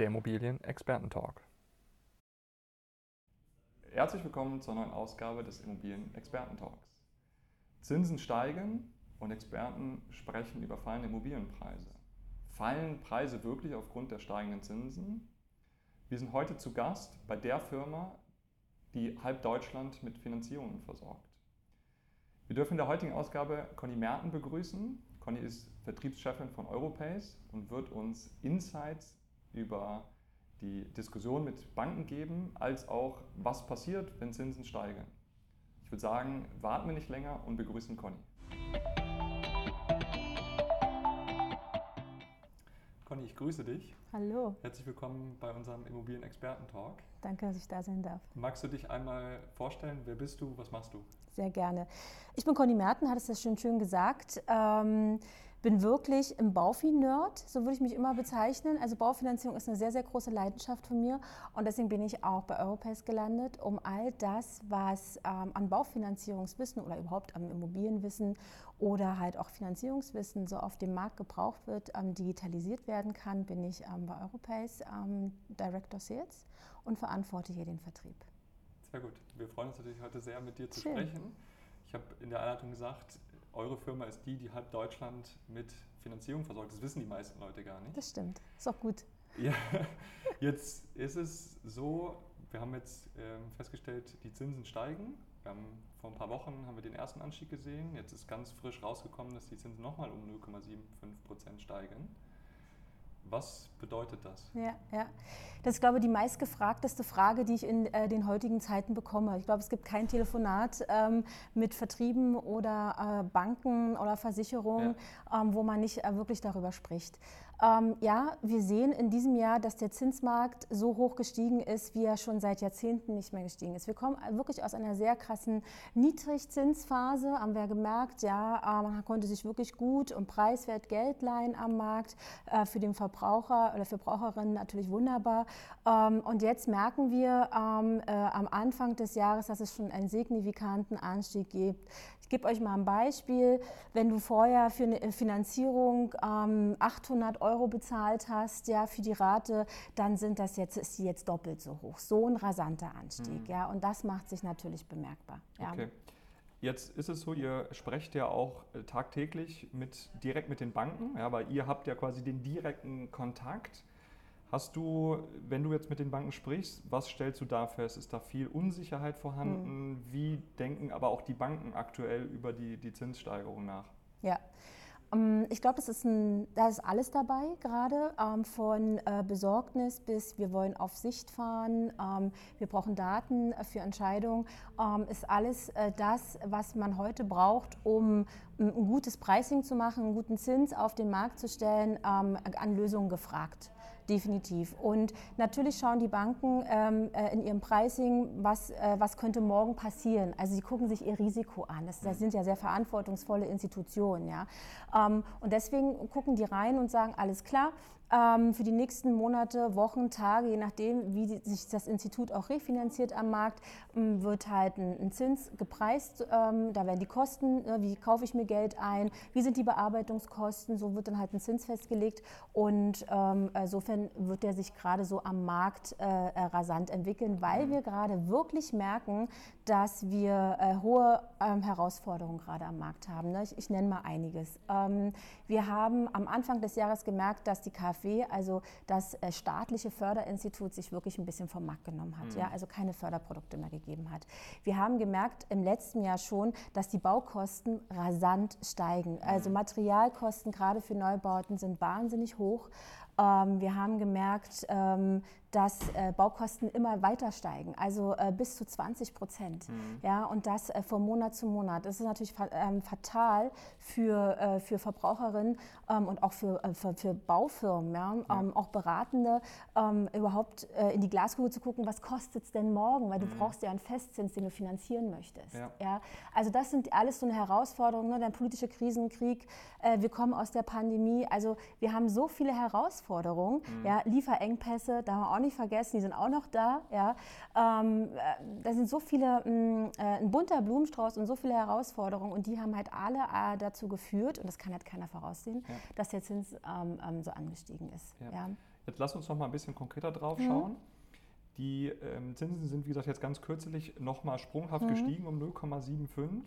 der Immobilien-Experten-Talk. Herzlich willkommen zur neuen Ausgabe des Immobilien-Experten-Talks. Zinsen steigen und Experten sprechen über fallende Immobilienpreise. Fallen Preise wirklich aufgrund der steigenden Zinsen? Wir sind heute zu Gast bei der Firma, die halb Deutschland mit Finanzierungen versorgt. Wir dürfen in der heutigen Ausgabe Conny Merten begrüßen. Conny ist Vertriebschefin von Europace und wird uns Insights über die Diskussion mit Banken geben, als auch was passiert, wenn Zinsen steigen. Ich würde sagen, warten wir nicht länger und begrüßen Conny. Conny, ich grüße dich. Hallo. Herzlich willkommen bei unserem Immobilien-Experten-Talk. Danke, dass ich da sein darf. Magst du dich einmal vorstellen? Wer bist du? Was machst du? Sehr gerne. Ich bin Conny Merten, hat es ja schon schön gesagt. Ähm, bin wirklich im Baufi-Nerd, so würde ich mich immer bezeichnen. Also Baufinanzierung ist eine sehr, sehr große Leidenschaft von mir und deswegen bin ich auch bei Europace gelandet, um all das, was ähm, an Baufinanzierungswissen oder überhaupt am Immobilienwissen oder halt auch Finanzierungswissen so auf dem Markt gebraucht wird, ähm, digitalisiert werden kann, bin ich ähm, bei Europace ähm, Director Sales und verantworte hier den Vertrieb. Sehr gut. Wir freuen uns natürlich heute sehr, mit dir zu Schön. sprechen. Ich habe in der Einleitung gesagt, eure Firma ist die, die halb Deutschland mit Finanzierung versorgt. Das wissen die meisten Leute gar nicht. Das stimmt. Ist auch gut. Ja, jetzt ist es so, wir haben jetzt ähm, festgestellt, die Zinsen steigen. Wir haben, vor ein paar Wochen haben wir den ersten Anstieg gesehen. Jetzt ist ganz frisch rausgekommen, dass die Zinsen nochmal um 0,75 Prozent steigen. Was bedeutet das? Ja, ja. Das ist, glaube ich, die meistgefragteste Frage, die ich in äh, den heutigen Zeiten bekomme. Ich glaube, es gibt kein Telefonat ähm, mit Vertrieben oder äh, Banken oder Versicherungen, ja. ähm, wo man nicht äh, wirklich darüber spricht. Ähm, ja, wir sehen in diesem Jahr, dass der Zinsmarkt so hoch gestiegen ist, wie er schon seit Jahrzehnten nicht mehr gestiegen ist. Wir kommen wirklich aus einer sehr krassen Niedrigzinsphase, haben wir gemerkt. Ja, äh, man konnte sich wirklich gut und preiswert Geld leihen am Markt äh, für den Verbrauch Verbraucher oder Verbraucherinnen natürlich wunderbar. Ähm, und jetzt merken wir ähm, äh, am Anfang des Jahres, dass es schon einen signifikanten Anstieg gibt. Ich gebe euch mal ein Beispiel. Wenn du vorher für eine Finanzierung 800 ähm, Euro bezahlt hast, ja, für die Rate, dann sind das jetzt, ist die jetzt doppelt so hoch. So ein rasanter Anstieg, mhm. ja. Und das macht sich natürlich bemerkbar. Ja. Okay. Jetzt ist es so, ihr sprecht ja auch äh, tagtäglich mit, direkt mit den Banken, ja, weil ihr habt ja quasi den direkten Kontakt. Hast du, wenn du jetzt mit den Banken sprichst, was stellst du da fest? Ist da viel Unsicherheit vorhanden? Mhm. Wie denken aber auch die Banken aktuell über die, die Zinssteigerung nach? Ja, ich glaube, das ist ein, da ist alles dabei gerade, ähm, von äh, Besorgnis bis wir wollen auf Sicht fahren, ähm, wir brauchen Daten für Entscheidungen, ähm, ist alles äh, das, was man heute braucht, um ein gutes Pricing zu machen, einen guten Zins auf den Markt zu stellen, ähm, an Lösungen gefragt definitiv. Und natürlich schauen die Banken ähm, äh, in ihrem Pricing, was, äh, was könnte morgen passieren. Also sie gucken sich ihr Risiko an. Das, das sind ja sehr verantwortungsvolle Institutionen. Ja? Ähm, und deswegen gucken die rein und sagen, alles klar, ähm, für die nächsten Monate, Wochen, Tage, je nachdem, wie sich das Institut auch refinanziert am Markt, wird halt ein, Zins gepreist. Ähm, da werden die Kosten, äh, wie kaufe ich mir Geld ein, wie sind die Bearbeitungskosten, so wird dann halt ein Zins festgelegt. Und ähm, insofern wird der sich gerade so am Markt äh, äh, rasant entwickeln, weil mhm. wir gerade wirklich merken, dass wir äh, hohe ähm, Herausforderungen gerade am Markt haben. Ne? Ich, ich nenne mal einiges. Ähm, wir haben am Anfang des Jahres gemerkt, dass die KfW also das äh, staatliche Förderinstitut, sich wirklich ein bisschen vom Markt genommen hat, mhm. ja, also keine Förderprodukte mehr gegeben hat. Wir haben gemerkt im letzten Jahr schon, dass die Baukosten rasant steigen. Also mhm. Materialkosten gerade für Neubauten sind wahnsinnig hoch. Ähm, wir haben gemerkt, ähm, dass äh, Baukosten immer weiter steigen, also äh, bis zu 20 Prozent. Mhm. Ja, und das äh, von Monat zu Monat. Das ist natürlich ähm, fatal für, für Verbraucherinnen und auch für, für, für Baufirmen, ja? ja. auch Beratende, überhaupt in die Glaskugel zu gucken, was kostet es denn morgen, weil du mhm. brauchst ja einen Festzins, den du finanzieren möchtest. Ja. ja. Also das sind alles so eine Herausforderung, ne? der politische Krisenkrieg, wir kommen aus der Pandemie, also wir haben so viele Herausforderungen, Herausforderungen. Mhm. Ja, Lieferengpässe, da haben wir auch nicht vergessen, die sind auch noch da. Ja. Ähm, äh, da sind so viele, mh, mm, äh, ein bunter Blumenstrauß und so viele Herausforderungen und die haben halt alle äh, dazu geführt, und das kann halt keiner voraussehen, ja. dass der Zins ähm, ähm so angestiegen ist. Ja. Jetzt lass uns noch mal ein bisschen konkreter drauf mhm. schauen. Die ähm, Zinsen sind, wie gesagt, jetzt ganz kürzlich nochmal sprunghaft mhm. gestiegen um 0,75.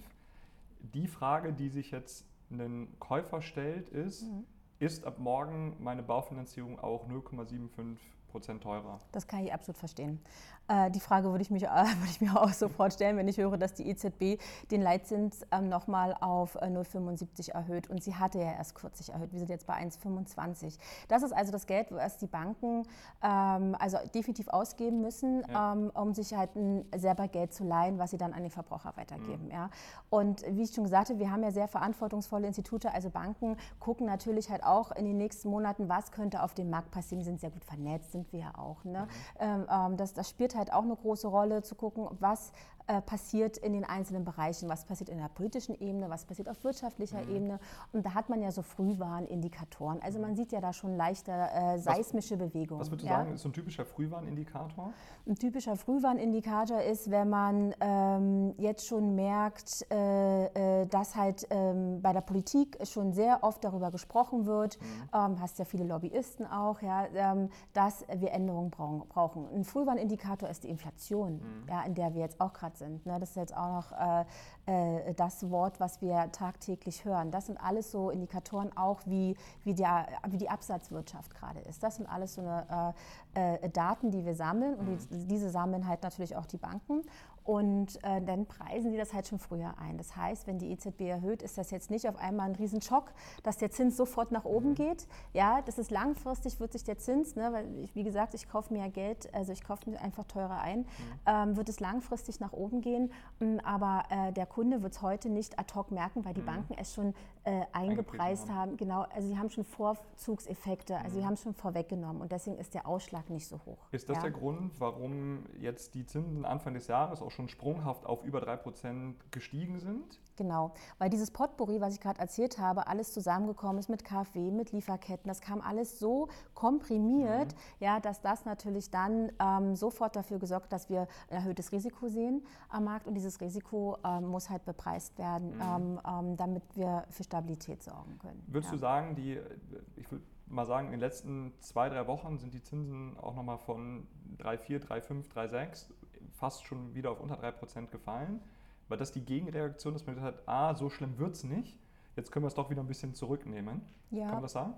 Die Frage, die sich jetzt ein Käufer stellt, ist, mhm. Ist ab morgen meine Baufinanzierung auch 0,75 Prozent teurer? Das kann ich absolut verstehen. Äh, die Frage würde ich, mich, äh, würde ich mir auch sofort stellen, wenn ich höre, dass die EZB den Leitzins ähm, nochmal auf 0,75 äh, erhöht. Und sie hatte ja erst kürzlich erhöht. Wir sind jetzt bei 1,25. Das ist also das Geld, was die Banken ähm, also definitiv ausgeben müssen, ja. ähm, um sich halt ein selber Geld zu leihen, was sie dann an den Verbraucher weitergeben. Mhm. Ja. Und wie ich schon gesagt habe, wir haben ja sehr verantwortungsvolle Institute, also Banken gucken natürlich halt auch in den nächsten Monaten, was könnte auf dem Markt passieren. Die sind sehr gut vernetzt, sind wir ja auch. Ne? Mhm. Ähm das, das spielt halt auch eine große Rolle, zu gucken, was äh, passiert in den einzelnen Bereichen, was passiert in der politischen Ebene, was passiert auf wirtschaftlicher mhm. Ebene. Und da hat man ja so Frühwarnindikatoren. Also man sieht ja da schon leichte äh, seismische Bewegungen. Was würdest du ja? sagen, ist so ein typischer Frühwarnindikator? Ein typischer Frühwarnindikator ist, wenn man ähm, jetzt schon merkt, äh, äh, dass halt ähm, bei der Politik schon sehr oft darüber gesprochen wird, mhm. ähm, hast ja viele Lobbyisten auch, ja, ähm, dass wir Änderungen brauchen. Ein Frühwarnindikator ist die Inflation, mhm. ja, in der wir jetzt auch gerade Monat sind. Ne? Das ist jetzt auch noch äh, äh, das Wort, was wir tagtäglich hören. Das sind alles so Indikatoren auch, wie, wie, der, wie die Absatzwirtschaft gerade ist. Das sind alles so eine, äh, äh Daten, die wir sammeln und die, mhm. diese sammeln halt natürlich auch die Banken. Und äh, dann preisen die das halt schon früher ein. Das heißt, wenn die EZB erhöht, ist das jetzt nicht auf einmal ein Riesenschock, dass der Zins sofort nach oben mhm. geht. Ja, das ist langfristig, wird sich der Zins, ne, weil ich, wie gesagt, ich kaufe mir ja Geld, also ich kaufe mir einfach teurer ein, mhm. ähm, wird es langfristig nach oben gehen. Mm, aber äh, der Kunde wird es heute nicht ad hoc merken, weil die mhm. Banken es schon äh, eingepreist haben. haben. Genau, also sie haben schon Vorzugseffekte, also sie mhm. haben es schon vorweggenommen und deswegen ist der Ausschlag nicht so hoch. Ist das ja? der Grund, warum jetzt die Zinsen Anfang des Jahres auch schon sprunghaft auf über 3% gestiegen sind? Genau, weil dieses Potpourri, was ich gerade erzählt habe, alles zusammengekommen ist mit KfW, mit Lieferketten, das kam alles so komprimiert, mhm. ja, dass das natürlich dann ähm, sofort dafür gesorgt hat, dass wir ein erhöhtes Risiko sehen am Markt und dieses Risiko ähm, muss halt bepreist werden, mhm. ähm, ähm damit wir für Stabilität sorgen können. Würdest ja. du sagen, die, ich würde mal sagen, in den letzten zwei, drei Wochen sind die Zinsen auch nochmal von 3,4, 3,5, 3,6 fast schon wieder auf unter 3% gefallen? War das die Gegenreaktion, dass man gesagt hat, ah, so schlimm wird es nicht, jetzt können wir es doch wieder ein bisschen zurücknehmen? Ja. Kann man das sagen?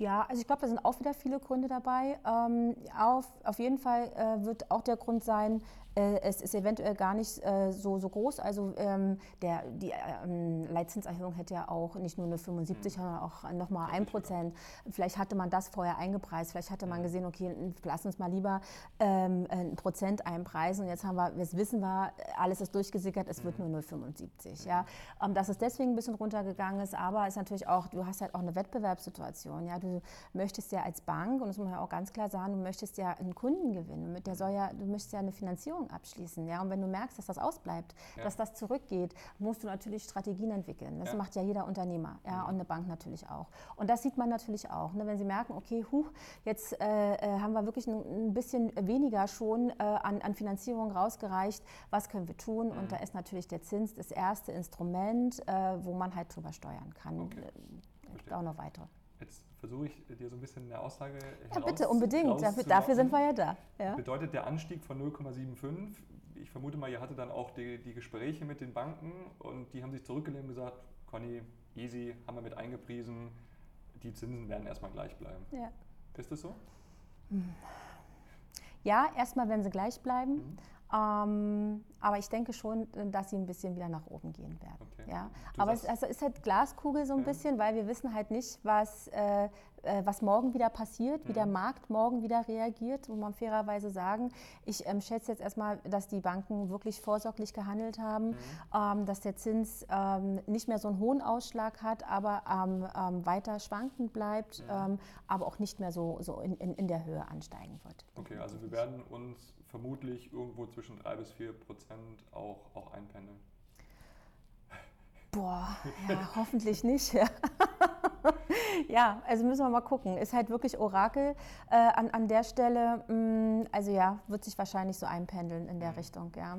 Ja, also ich glaube, da sind auch wieder viele Gründe dabei. Ähm, auf, auf jeden Fall äh, wird auch der Grund sein, äh, es ist eventuell gar nicht äh, so, so groß. Also ähm, der, die ähm, Leitzinserhöhung hätte ja auch nicht nur eine 75, mhm. sondern auch nochmal ein Prozent. Vielleicht hatte man das vorher eingepreist. Vielleicht hatte man gesehen, okay, lass uns mal lieber ähm, ein Prozent einpreisen. Und jetzt haben wir, jetzt wissen wir, alles ist durchgesickert, es wird mhm. nur 0,75. Ja? Ähm, dass es deswegen ein bisschen runtergegangen ist, aber ist natürlich auch, du hast halt auch eine Wettbewerbssituation. Ja? Du möchtest ja als Bank, und das muss man ja auch ganz klar sagen, du möchtest ja einen Kunden gewinnen. Der soll ja, du möchtest ja eine Finanzierung abschließen. Ja? Und wenn du merkst, dass das ausbleibt, ja. dass das zurückgeht, musst du natürlich Strategien entwickeln. Das ja. macht ja jeder Unternehmer ja? Mhm. und eine Bank natürlich auch. Und das sieht man natürlich auch. Ne? Wenn sie merken, okay, huch, jetzt äh, äh haben wir wirklich ein, ein bisschen weniger schon äh, an, an, Finanzierung rausgereicht, was können wir tun? Mhm. Und da ist natürlich der Zins das erste Instrument, äh, wo man halt drüber steuern kann. Okay. Äh, auch noch weitere. Jetzt versuche ich dir so ein bisschen eine Aussage Ja, bitte, unbedingt. Dafür, dafür, sind wir ja da. Ja. Bedeutet der Anstieg von 0,75, ich vermute mal, ihr hattet dann auch die, die, Gespräche mit den Banken und die haben sich zurückgelehnt und gesagt, Conny, easy, haben wir mit eingepriesen, die Zinsen werden erstmal gleich bleiben. Ja. Ist das so? Ja, erstmal werden sie gleich bleiben. Mhm. Ähm, aber ich denke schon, dass sie ein bisschen wieder nach oben gehen werden. Okay. Ja? Aber es also ist halt Glaskugel so ein ja. bisschen, weil wir wissen halt nicht, was, äh, äh, was morgen wieder passiert, wie der mhm. Markt morgen wieder reagiert, muss man fairerweise sagen. Ich ähm, schätze jetzt erstmal, dass die Banken wirklich vorsorglich gehandelt haben, mhm. ähm, dass der Zins ähm, nicht mehr so einen hohen Ausschlag hat, aber ähm, ähm, weiter schwankend bleibt, mhm. aber auch nicht mehr so, so in, in, in der Höhe ansteigen wird. Okay, also wir werden uns vermutlich irgendwo zwischen 3 bis 4 Prozent auch, auch einpendeln. Boah, ja, hoffentlich nicht. Ja. ja, also müssen wir mal gucken. Ist halt wirklich Orakel äh, an, an der Stelle. Mh, mm, also ja, wird sich wahrscheinlich so einpendeln in der mhm. Richtung, ja.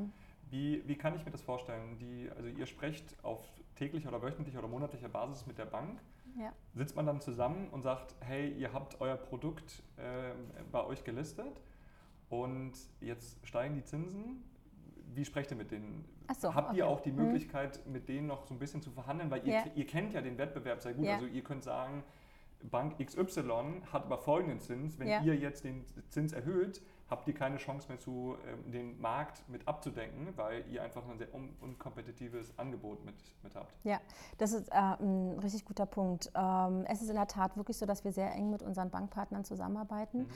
Wie, wie kann ich mir das vorstellen? Die, also ihr sprecht auf täglicher oder wöchentlicher oder monatlicher Basis mit der Bank. Ja. Sitzt man dann zusammen und sagt, hey, ihr habt euer Produkt äh, bei euch gelistet und jetzt steigen die Zinsen. Wie sprecht ihr mit denen? So, Habt okay. ihr auch die Mhm. Möglichkeit, mit denen noch so ein bisschen zu verhandeln? Weil ihr, Ja. ihr kennt ja den Wettbewerb sehr gut. Ja. Also ihr könnt sagen, Bank XY hat aber folgenden Zins. Wenn Ja. ihr jetzt den Zins erhöht, habt ihr keine Chance mehr, zu, ähm, den Markt mit abzudenken, weil ihr einfach ein sehr un unkompetitives Angebot mit, mit habt. Ja, das ist äh, ein richtig guter Punkt. Ähm, es ist in der Tat wirklich so, dass wir sehr eng mit unseren Bankpartnern zusammenarbeiten. Mhm.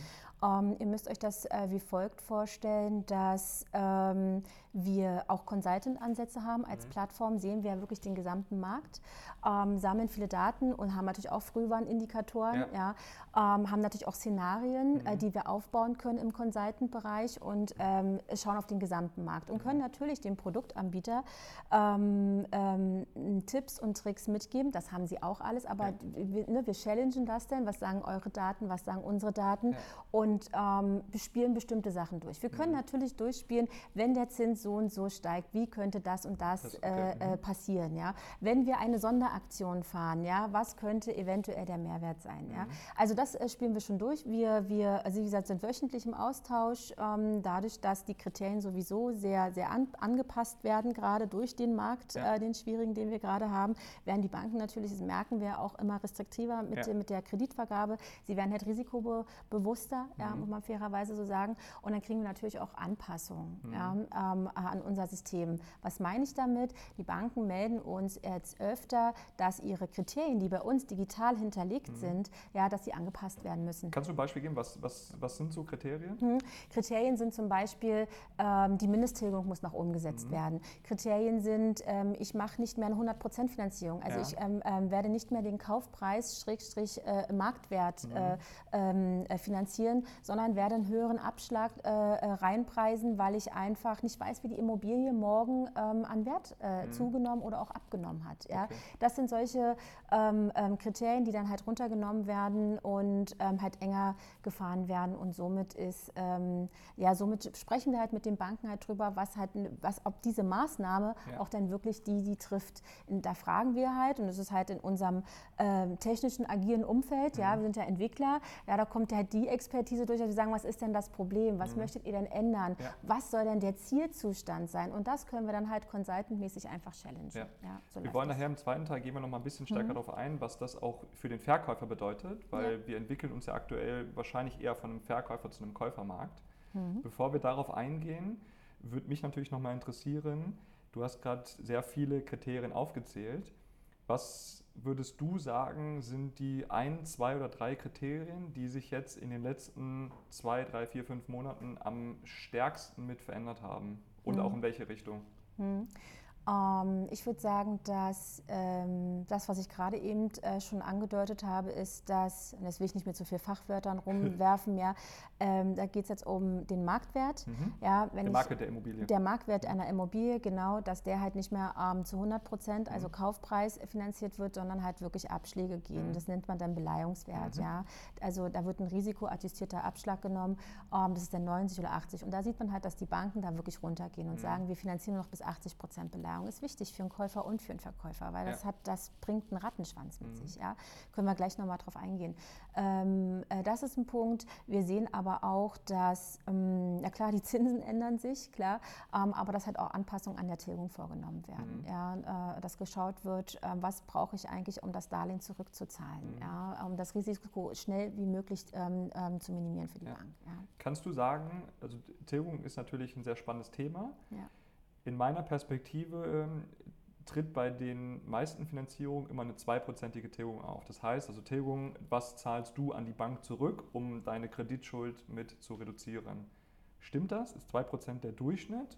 Ähm, ihr müsst euch das äh, wie folgt vorstellen, dass ähm, wir auch Consultant-Ansätze haben. Als Mhm. Plattform sehen wir wirklich den gesamten Markt, ähm, sammeln viele Daten und haben natürlich auch Frühwarnindikatoren, ja. ähm, haben natürlich auch Szenarien, äh, Mhm. die wir aufbauen können im Consultant-Bereich und ähm, schauen auf den gesamten Markt und können natürlich dem Produktanbieter ähm, ähm, Tipps und Tricks mitgeben. Das haben sie auch alles, aber Ja. wir, ne, wir challengen das denn. Was sagen eure Daten, was sagen unsere Daten? Ja. und ähm, bespielen bestimmte Sachen durch. Wir können Mhm. natürlich durchspielen, wenn der Zins so und so steigt, wie könnte das und das, Das- okay, äh, äh, mhm. passieren. Ja? Wenn wir eine Sonderaktion fahren, ja, was könnte eventuell der Mehrwert sein? Ja? Mhm. Also das äh, spielen wir schon durch. Wir, wir also wie gesagt, sind wöchentlich im Austausch, ähm, dadurch, dass die Kriterien sowieso sehr, sehr an, angepasst werden, gerade durch den Markt, Ja. äh, den schwierigen, den wir gerade haben, werden die Banken natürlich, das merken wir, auch immer restriktiver mit, Ja. der- mit der Kreditvergabe. Sie werden halt risikobewusster, ja, Mhm. muss man fairerweise so sagen. Und dann kriegen wir natürlich auch Anpassungen Mhm. ja, ähm, an unser System. Was meine ich damit? Die Banken melden uns jetzt öfter, dass ihre Kriterien, die bei uns digital hinterlegt Mhm. sind, ja, dass sie angepasst werden müssen. Kannst du ein Beispiel geben? Was, was, was sind so Kriterien? Mhm. Kriterien sind zum Beispiel, ähm, die Mindesttilgung muss nach oben gesetzt Mhm. werden. Kriterien sind, ähm, ich mache nicht mehr eine 100% Finanzierung. Also Ja. ich ähm, ähm, werde nicht mehr den Kaufpreis, Schrägstrich äh, Marktwert Mhm. äh, ähm, äh, finanzieren, sondern werde einen höheren Abschlag äh, äh, reinpreisen, weil ich einfach nicht weiß, wie die Immobilie morgen ähm, an Wert äh, Mhm. zugenommen oder auch abgenommen hat. Ja? Okay. Das sind solche Kriterien, die dann halt runtergenommen werden und halt enger gefahren werden und somit ist, ähm, ja, somit sprechen wir halt mit den Banken halt drüber, was halt, was, ob diese Maßnahme Ja. auch dann wirklich die, die trifft. Und da fragen wir halt und das ist halt in unserem ähm, technischen, agilen Umfeld, ja, Mhm. wir sind ja Entwickler, ja, da kommt halt die Expertise durch, dass wir sagen, was ist denn das Problem, was Mhm. möchtet ihr denn ändern, Ja. was soll denn der Zielzustand sein und das können wir dann halt consultantmäßig einfach challengen. Ja. so Wir wollen das. nachher im zweiten Teil gehen wir noch mal ein bisschen stärker Mhm. darauf ein, was das auch für den Verkäufer bedeutet, weil wir entwickeln uns ja aktuell wahrscheinlich eher von einem Verkäufer zu einem Käufermarkt. Mhm. Bevor wir darauf eingehen, würde mich natürlich noch mal interessieren, du hast gerade sehr viele Kriterien aufgezählt. Was würdest du sagen, sind die ein, zwei oder drei Kriterien, die sich jetzt in den letzten zwei, drei, vier, fünf Monaten am stärksten mit verändert haben? Und Mhm. auch in welche Richtung? Hm. Ähm, ich würde sagen, dass ähm, das, was ich gerade eben äh, schon angedeutet habe, ist, dass, und das will ich nicht mit so viel Fachwörtern rumwerfen, ja, ähm, da geht es jetzt um den Marktwert. Mhm. Ja, Der ich, Marktwert der Immobilie. der Marktwert einer Immobilie, genau, dass der halt nicht mehr ähm, zu 100 Prozent, also Mhm. Kaufpreis finanziert wird, sondern halt wirklich Abschläge gehen. Mhm. Das nennt man dann Beleihungswert, Mhm. ja. Also da wird ein risikoadjustierter Abschlag genommen, ähm, das ist dann 90 oder 80. Und da sieht man halt, dass die Banken da wirklich runtergehen und Mhm. sagen, wir finanzieren nur noch bis 80 Prozent Beleihung. Ist wichtig für einen Käufer und für einen Verkäufer, weil das, Ja. hat, das bringt einen Rattenschwanz mit Mhm. sich, ja. Können wir gleich nochmal drauf eingehen. Ähm, äh, das ist ein Punkt. Wir sehen aber auch, dass, ähm, ja klar, die Zinsen ändern sich, klar, ähm, aber dass halt auch Anpassungen an der Tilgung vorgenommen werden. Mhm. Ja, äh, dass geschaut wird, äh, was brauche ich eigentlich, um das Darlehen zurückzuzahlen, Mhm. ja, um das Risiko schnell wie möglich ähm, ähm, zu minimieren für die Ja. Bank. Ja. Kannst du sagen, also Tilgung ist natürlich ein sehr spannendes Thema. Ja. In meiner Perspektive ähm, tritt bei den meisten Finanzierungen immer eine zweiprozentige Tilgung auf. Das heißt, also Tilgung, was zahlst du an die Bank zurück, um deine Kreditschuld mit zu reduzieren? Stimmt das? Ist 2% der Durchschnitt?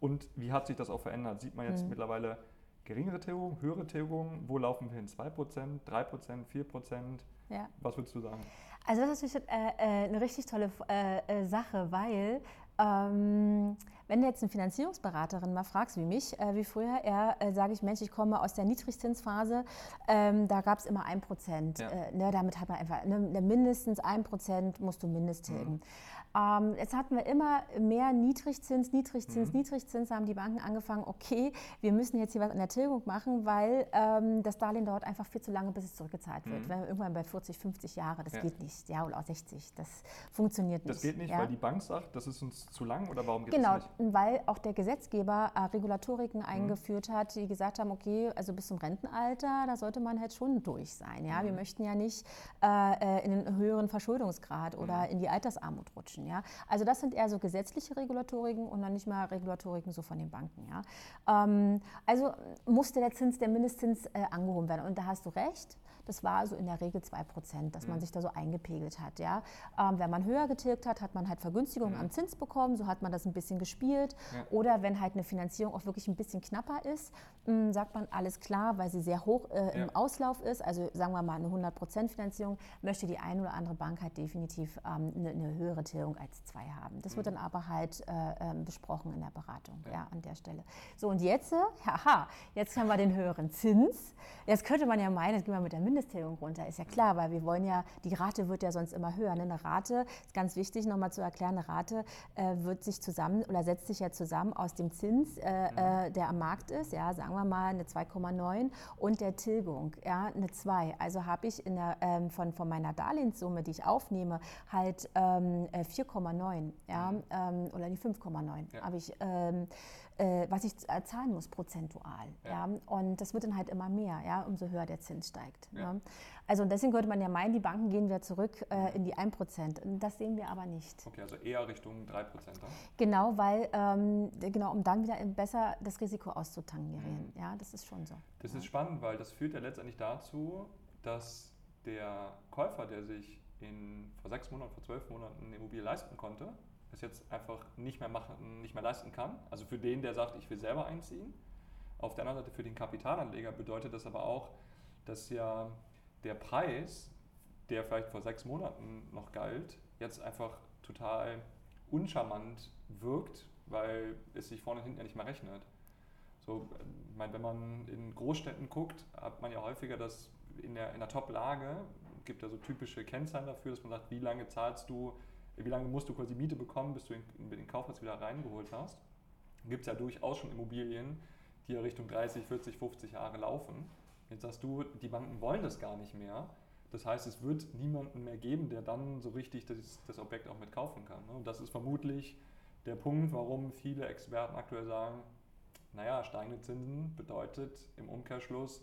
Und wie hat sich das auch verändert? Sieht man jetzt Mhm. mittlerweile geringere Tilgung, höhere Tilgung? Wo laufen wir hin? 2%, 3%, 4%? Ja. Was würdest du sagen? Also das ist natürlich äh, äh, eine richtig tolle äh, Sache, weil ähm, wenn du jetzt eine Finanzierungsberaterin mal fragst, wie mich, äh, wie früher, er äh, sage ich, Mensch, ich komme aus der Niedrigzinsphase, ähm, da gab es immer ein Prozent. Ja. Äh, ne, damit hat man einfach, ne, ne mindestens ein Prozent musst du mindest tilgen. Mhm. Ähm, jetzt hatten wir immer mehr Niedrigzins, Niedrigzins, mhm. Niedrigzins, haben die Banken angefangen, okay, wir müssen jetzt hier was an der Tilgung machen, weil ähm, das Darlehen dauert einfach viel zu lange, bis es zurückgezahlt wird. Mhm. Wenn wir irgendwann bei 40, 50 Jahre, das ja. geht nicht, ja, oder auch 60, das funktioniert nicht. Das geht nicht, ja? weil die Bank sagt, das ist uns zu lang oder warum geht genau, das nicht? Genau, weil auch der Gesetzgeber äh, Regulatoriken mhm. eingeführt hat, die gesagt haben, okay, also bis zum Rentenalter, da sollte man halt schon durch sein. Ja? Wir mhm. möchten ja nicht äh, äh, in einen höheren Verschuldungsgrad oder mhm. in die Altersarmut rutschen. Ja? Also das sind eher so gesetzliche Regulatoriken und dann nicht mal Regulatoriken so von den Banken. Ja? Ähm, also musste der Zins, der Mindestzins äh, angehoben werden. Und da hast du recht. Das war also in der Regel 2%, dass man mhm. sich da so eingepegelt hat. Ja? Ähm, wenn man höher getilgt hat, hat man halt Vergünstigungen mhm. am Zins bekommen, so hat man das ein bisschen gespielt. Oder wenn halt eine Finanzierung auch wirklich ein bisschen knapper ist, mh, hm, sagt man, alles klar, weil sie sehr hoch äh, im. Auslauf ist, also sagen wir mal eine 100% Finanzierung, möchte die eine oder andere Bank halt definitiv ähm, eine, eine, höhere Tilgung als zwei haben. Das mhm. wird dann aber halt äh, äh, besprochen in der Beratung, ja. an der Stelle. So, und jetzt, äh, haha, jetzt haben wir den höheren Zins. Jetzt könnte man ja meinen, jetzt gehen wir mit der Mindesttilgung runter. Ist ja klar, weil wir wollen ja, die Rate wird ja sonst immer höher. Ne? Eine Rate, ist ganz wichtig nochmal zu erklären, eine Rate äh, wird sich zusammen oder setzt sich ja zusammen aus dem Zins, äh, mhm. äh, der am Markt ist, ja, sagen wir mal eine 2,9 und der Tilgung, ja, eine 2. Also habe ich in der, ähm, von, von meiner Darlehenssumme, die ich aufnehme, halt ähm, 4,9 äh, ja, mhm. ähm, oder die 5,9 ja. habe ich ähm, äh, was ich äh, zahlen muss prozentual. Ja. ja. Und das wird dann halt immer mehr, ja, umso höher der Zins steigt. Ja. Ne? Also deswegen könnte man ja meinen, die Banken gehen wieder zurück äh, in die 1%. Das sehen wir aber nicht. Okay, also eher Richtung 3%. Dann? Genau, weil, ähm, genau, um dann wieder besser das Risiko auszutangerieren. Mhm. Ja, das ist schon so. Das ja. ist spannend, weil das führt ja letztendlich dazu, dass der Käufer, der sich in, vor sechs Monaten, vor zwölf Monaten eine Immobilie leisten konnte, es jetzt einfach nicht mehr, machen, nicht mehr leisten kann. Also für den, der sagt, ich will selber einziehen. Auf der anderen Seite für den Kapitalanleger bedeutet das aber auch, dass ja der Preis, der vielleicht vor sechs Monaten noch galt, jetzt einfach total uncharmant wirkt, weil es sich vorne und hinten ja nicht mehr rechnet. So, ich meine, wenn man in Großstädten guckt, hat man ja häufiger das in der, in der Top-Lage, gibt ja so typische Kennzahlen dafür, dass man sagt, wie lange zahlst du wie lange musst du quasi Miete bekommen, bis du den, den Kaufpreis wieder reingeholt hast. Gibt es ja durchaus schon Immobilien, die ja Richtung 30, 40, 50 Jahre laufen. Jetzt sagst du, die Banken wollen das gar nicht mehr. Das heißt, es wird niemanden mehr geben, der dann so richtig das, das Objekt auch mit kaufen kann. Ne? Und das ist vermutlich der Punkt, warum viele Experten aktuell sagen, naja, steigende Zinsen bedeutet im Umkehrschluss,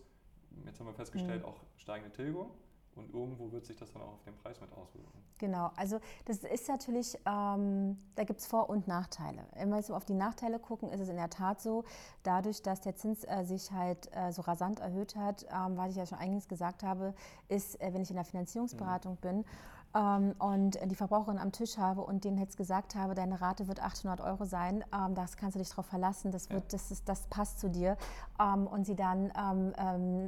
jetzt haben wir festgestellt, mhm. auch steigende Tilgung. Und irgendwo wird sich das dann auch auf den Preis mit auswirken. Genau, also das ist natürlich, ähm, da gibt es Vor- und Nachteile. Wenn wir so auf die Nachteile gucken, ist es in der Tat so, dadurch, dass der Zins äh, sich halt äh, so rasant erhöht hat, ähm, was ich ja schon eingangs gesagt habe, ist, äh, wenn ich in der Finanzierungsberatung mhm. bin, ähm, und die Verbraucherin am Tisch habe und denen jetzt gesagt habe, deine Rate wird 800 Euro sein, ähm, das kannst du dich darauf verlassen, das, wird, ja. das, ist, das passt zu dir. Ähm, und sie dann ähm,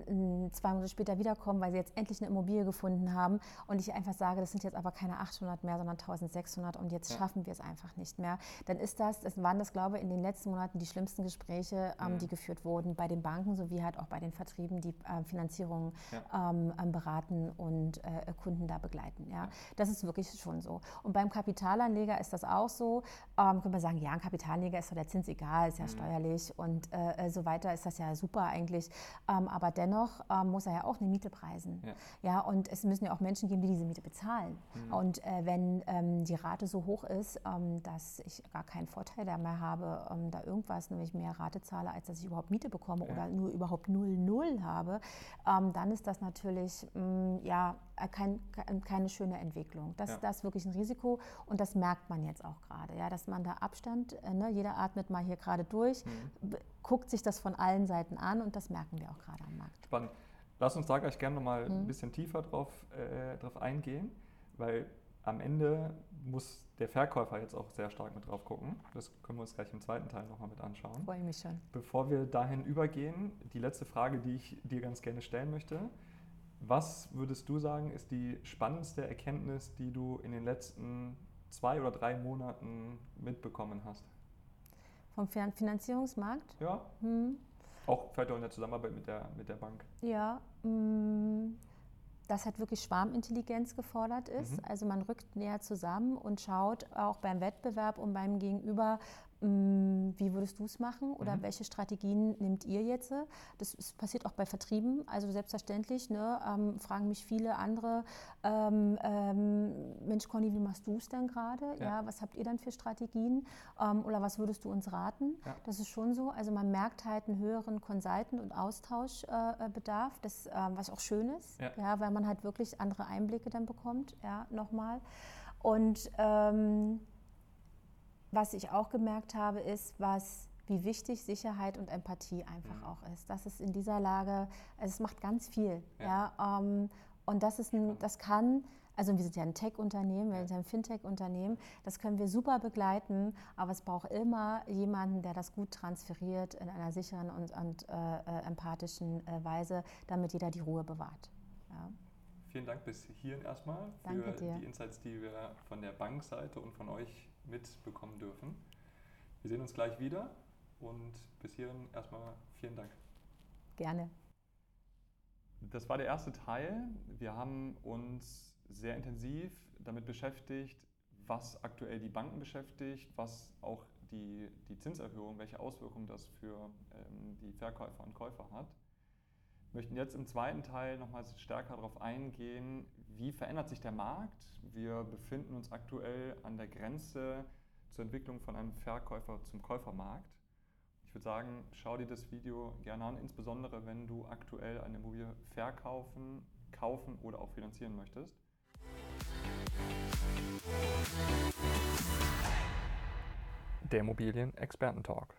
ähm, zwei Monate später wiederkommen, weil sie jetzt endlich eine Immobilie gefunden haben und ich einfach sage, das sind jetzt aber keine 800 mehr, sondern 1600 und jetzt ja. schaffen wir es einfach nicht mehr. Dann ist das, das waren das, glaube ich, in den letzten Monaten die schlimmsten Gespräche, ähm, mhm. die geführt wurden bei den Banken sowie halt auch bei den Vertrieben, die äh, Finanzierungen ja. beraten und äh, Kunden da begleiten. Ja. Das ist wirklich schon so. Und beim Kapitalanleger ist das auch so. Ähm, können wir sagen, ja, ein Kapitalanleger ist so der Zins egal, ist ja mhm. steuerlich und äh, so weiter, ist das ja super eigentlich. Ähm, aber dennoch ähm, muss er ja auch eine Miete preisen. Ja. ja. und es müssen ja auch Menschen geben, die diese Miete bezahlen. Mhm. Und äh, wenn ähm, die Rate so hoch ist, ähm, dass ich gar keinen Vorteil da mehr habe, ähm, da irgendwas, nämlich mehr Rate zahle, als dass ich überhaupt Miete bekomme ja. oder nur überhaupt 0,0 habe, dann ist das natürlich mh, mm, ja, kein, keine schöne Entwicklung. Das, ja. das ist wirklich ein Risiko und das merkt man jetzt auch gerade, ja, dass man da Abstand, äh, ne, jeder atmet mal hier gerade durch, mhm. guckt sich das von allen Seiten an und das merken wir auch gerade am Markt. Spannend. Lass uns da gleich gerne nochmal mhm. ein bisschen tiefer drauf, äh, drauf eingehen, weil am Ende muss der Verkäufer jetzt auch sehr stark mit drauf gucken. Das können wir uns gleich im zweiten Teil nochmal mit anschauen. Freue mich schon. Bevor wir dahin übergehen, die letzte Frage, die ich dir ganz gerne stellen möchte. Was würdest du sagen, ist die spannendste Erkenntnis, die du in den letzten zwei oder drei Monaten mitbekommen hast? Vom Finanzierungsmarkt? Ja. Hm. Auch vielleicht auch in der Zusammenarbeit mit der, mit der Bank. Ja. Mh, mm, dass halt wirklich Schwarmintelligenz gefordert ist. Mhm. Also man rückt näher zusammen und schaut auch beim Wettbewerb und beim Gegenüber, wie würdest du es machen oder mhm. welche Strategien nehmt ihr jetzt? Das, das, passiert auch bei Vertrieben. Also selbstverständlich ne, ähm, fragen mich viele andere, ähm, ähm, Mensch Conny, wie machst du es denn gerade? Ja. ja. was habt ihr dann für Strategien? Ähm, oder was würdest du uns raten? Ja. Das ist schon so. Also man merkt halt einen höheren Consultant- und Austauschbedarf, äh, das, äh, was auch schön ist, ja. ja. weil man halt wirklich andere Einblicke dann bekommt, ja, nochmal. Und ähm, was ich auch gemerkt habe, ist, was, wie wichtig Sicherheit und Empathie einfach mhm. auch ist. Das ist in dieser Lage, also es macht ganz viel. Ja. ja ähm, und das, ist ein, das kann, also wir sind ja ein Tech-Unternehmen, wir sind ja ein Fintech-Unternehmen, das können wir super begleiten, aber es braucht immer jemanden, der das gut transferiert in einer sicheren und, und äh, äh, empathischen äh, Weise, damit jeder die Ruhe bewahrt. Ja. Vielen Dank bis hierhin erstmal für die Insights, die wir von der Bankseite und von euch mitbekommen dürfen. Wir sehen uns gleich wieder und bis hierhin erstmal vielen Dank. Gerne. Das war der erste Teil. Wir haben uns sehr intensiv damit beschäftigt, was aktuell die Banken beschäftigt, was auch die, die Zinserhöhung, welche Auswirkungen das für ähm, die Verkäufer und Käufer hat. Möchten jetzt im zweiten Teil nochmals stärker darauf eingehen, wie verändert sich der Markt. Wir befinden uns aktuell an der Grenze zur Entwicklung von einem Verkäufer zum Käufermarkt. Ich würde sagen, schau dir das Video gerne an, insbesondere wenn du aktuell eine Immobilie verkaufen, kaufen oder auch finanzieren möchtest. Der Immobilien-Experten-Talk.